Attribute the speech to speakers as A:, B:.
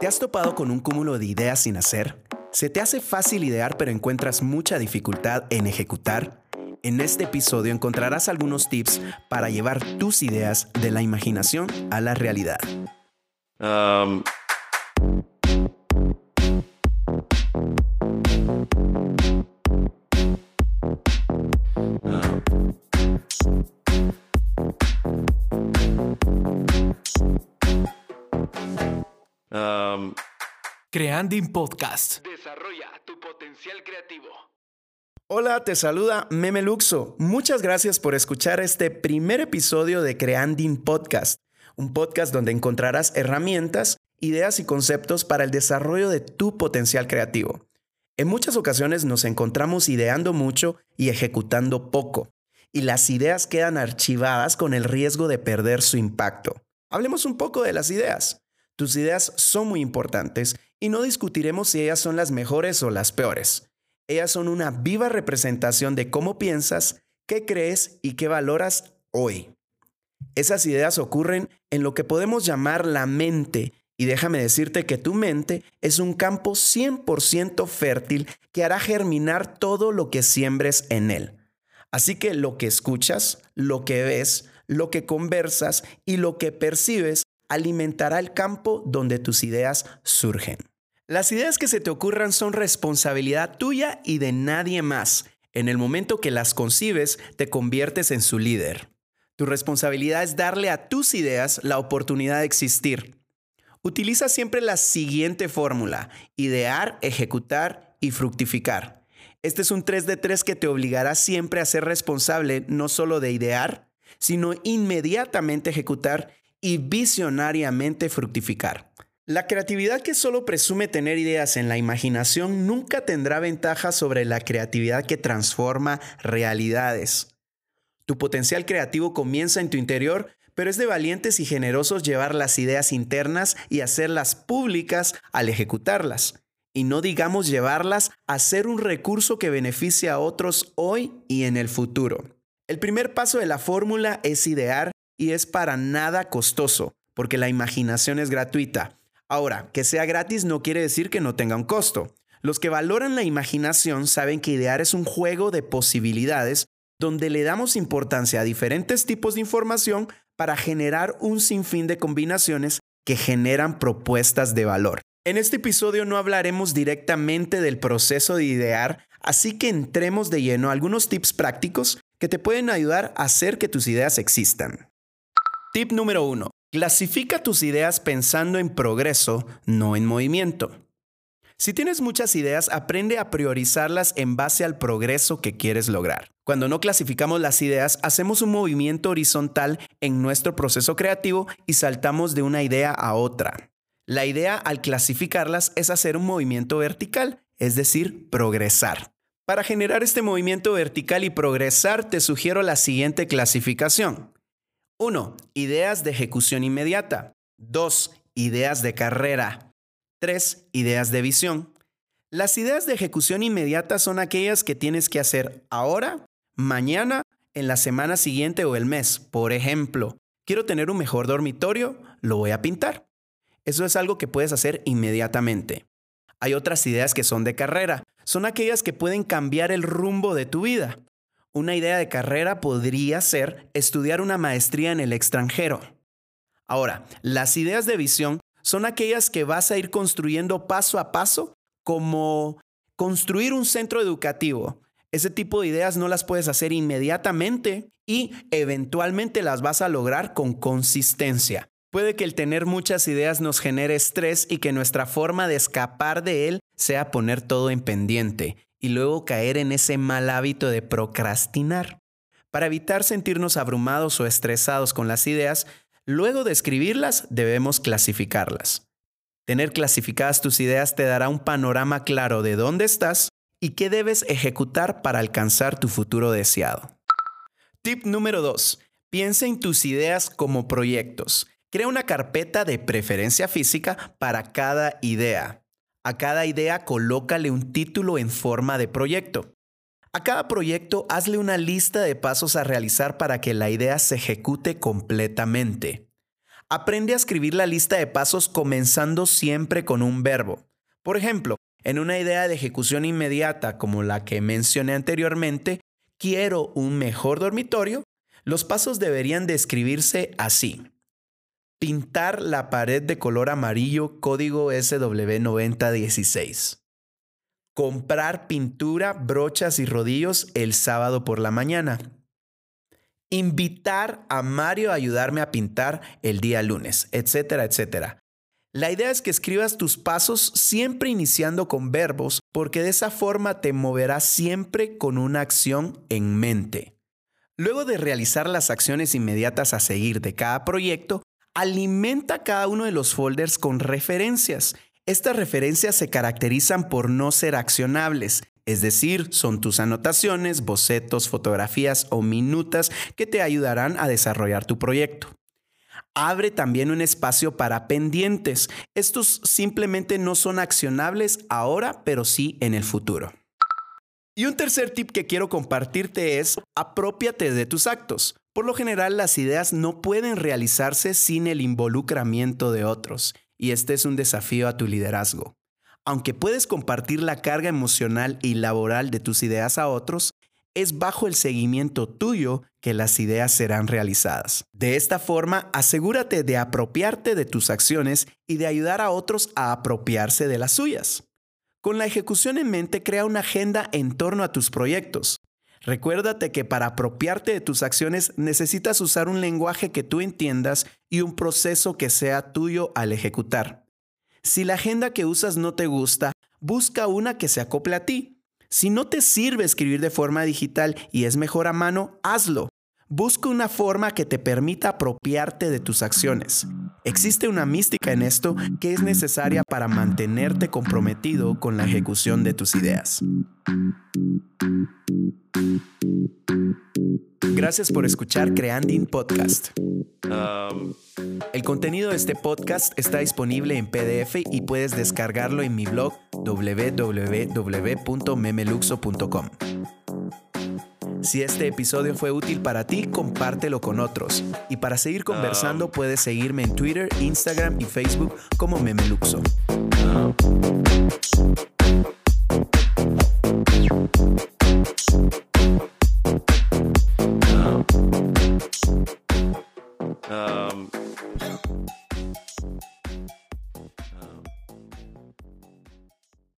A: ¿Te has topado con un cúmulo de ideas sin hacer? ¿Se te hace fácil idear pero encuentras mucha dificultad en ejecutar? En este episodio encontrarás algunos tips para llevar tus ideas de la imaginación a la realidad. Um,
B: Creanding Podcast.
A: Desarrolla tu potencial creativo. Hola, te saluda Meme Luxo. Muchas gracias por escuchar este primer episodio de Creanding Podcast, un podcast donde encontrarás herramientas, ideas y conceptos para el desarrollo de tu potencial creativo. En muchas ocasiones nos encontramos ideando mucho y ejecutando poco, y las ideas quedan archivadas con el riesgo de perder su impacto. Hablemos un poco de las ideas. Tus ideas son muy importantes y no discutiremos si ellas son las mejores o las peores. Ellas son una viva representación de cómo piensas, qué crees y qué valoras hoy. Esas ideas ocurren en lo que podemos llamar la mente y déjame decirte que tu mente es un campo 100% fértil que hará germinar todo lo que siembres en él. Así que lo que escuchas, lo que ves, lo que conversas y lo que percibes alimentará el campo donde tus ideas surgen. Las ideas que se te ocurran son responsabilidad tuya y de nadie más. En el momento que las concibes, te conviertes en su líder. Tu responsabilidad es darle a tus ideas la oportunidad de existir. Utiliza siempre la siguiente fórmula, idear, ejecutar y fructificar. Este es un 3 de 3 que te obligará siempre a ser responsable no solo de idear, sino inmediatamente ejecutar y visionariamente fructificar. La creatividad que solo presume tener ideas en la imaginación nunca tendrá ventaja sobre la creatividad que transforma realidades. Tu potencial creativo comienza en tu interior, pero es de valientes y generosos llevar las ideas internas y hacerlas públicas al ejecutarlas. Y no digamos llevarlas a ser un recurso que beneficie a otros hoy y en el futuro. El primer paso de la fórmula es idear y es para nada costoso, porque la imaginación es gratuita. Ahora, que sea gratis no quiere decir que no tenga un costo. Los que valoran la imaginación saben que idear es un juego de posibilidades donde le damos importancia a diferentes tipos de información para generar un sinfín de combinaciones que generan propuestas de valor. En este episodio no hablaremos directamente del proceso de idear, así que entremos de lleno a algunos tips prácticos que te pueden ayudar a hacer que tus ideas existan. Tip número 1. Clasifica tus ideas pensando en progreso, no en movimiento. Si tienes muchas ideas, aprende a priorizarlas en base al progreso que quieres lograr. Cuando no clasificamos las ideas, hacemos un movimiento horizontal en nuestro proceso creativo y saltamos de una idea a otra. La idea al clasificarlas es hacer un movimiento vertical, es decir, progresar. Para generar este movimiento vertical y progresar, te sugiero la siguiente clasificación. 1. Ideas de ejecución inmediata. 2. Ideas de carrera. 3. Ideas de visión. Las ideas de ejecución inmediata son aquellas que tienes que hacer ahora, mañana, en la semana siguiente o el mes. Por ejemplo, quiero tener un mejor dormitorio, lo voy a pintar. Eso es algo que puedes hacer inmediatamente. Hay otras ideas que son de carrera. Son aquellas que pueden cambiar el rumbo de tu vida. Una idea de carrera podría ser estudiar una maestría en el extranjero. Ahora, las ideas de visión son aquellas que vas a ir construyendo paso a paso, como construir un centro educativo. Ese tipo de ideas no las puedes hacer inmediatamente y eventualmente las vas a lograr con consistencia. Puede que el tener muchas ideas nos genere estrés y que nuestra forma de escapar de él sea poner todo en pendiente y luego caer en ese mal hábito de procrastinar. Para evitar sentirnos abrumados o estresados con las ideas, luego de escribirlas debemos clasificarlas. Tener clasificadas tus ideas te dará un panorama claro de dónde estás y qué debes ejecutar para alcanzar tu futuro deseado. Tip número 2. Piensa en tus ideas como proyectos. Crea una carpeta de preferencia física para cada idea. A cada idea colócale un título en forma de proyecto. A cada proyecto hazle una lista de pasos a realizar para que la idea se ejecute completamente. Aprende a escribir la lista de pasos comenzando siempre con un verbo. Por ejemplo, en una idea de ejecución inmediata como la que mencioné anteriormente, quiero un mejor dormitorio, los pasos deberían describirse así. Pintar la pared de color amarillo código SW9016. Comprar pintura, brochas y rodillos el sábado por la mañana. Invitar a Mario a ayudarme a pintar el día lunes, etcétera, etcétera. La idea es que escribas tus pasos siempre iniciando con verbos porque de esa forma te moverás siempre con una acción en mente. Luego de realizar las acciones inmediatas a seguir de cada proyecto, alimenta cada uno de los folders con referencias. Estas referencias se caracterizan por no ser accionables, es decir, son tus anotaciones, bocetos, fotografías o minutas que te ayudarán a desarrollar tu proyecto. Abre también un espacio para pendientes. Estos simplemente no son accionables ahora, pero sí en el futuro. Y un tercer tip que quiero compartirte es apropiate de tus actos. Por lo general las ideas no pueden realizarse sin el involucramiento de otros, y este es un desafío a tu liderazgo. Aunque puedes compartir la carga emocional y laboral de tus ideas a otros, es bajo el seguimiento tuyo que las ideas serán realizadas. De esta forma, asegúrate de apropiarte de tus acciones y de ayudar a otros a apropiarse de las suyas. Con la ejecución en mente, crea una agenda en torno a tus proyectos. Recuérdate que para apropiarte de tus acciones necesitas usar un lenguaje que tú entiendas y un proceso que sea tuyo al ejecutar. Si la agenda que usas no te gusta, busca una que se acople a ti. Si no te sirve escribir de forma digital y es mejor a mano, hazlo. Busca una forma que te permita apropiarte de tus acciones. Existe una mística en esto que es necesaria para mantenerte comprometido con la ejecución de tus ideas. Gracias por escuchar Creanding Podcast. Um, El contenido de este podcast está disponible en PDF y puedes descargarlo en mi blog www.memeluxo.com. Si este episodio fue útil para ti, compártelo con otros. Y para seguir conversando, ah. puedes seguirme en Twitter, Instagram y Facebook como Memeluxo.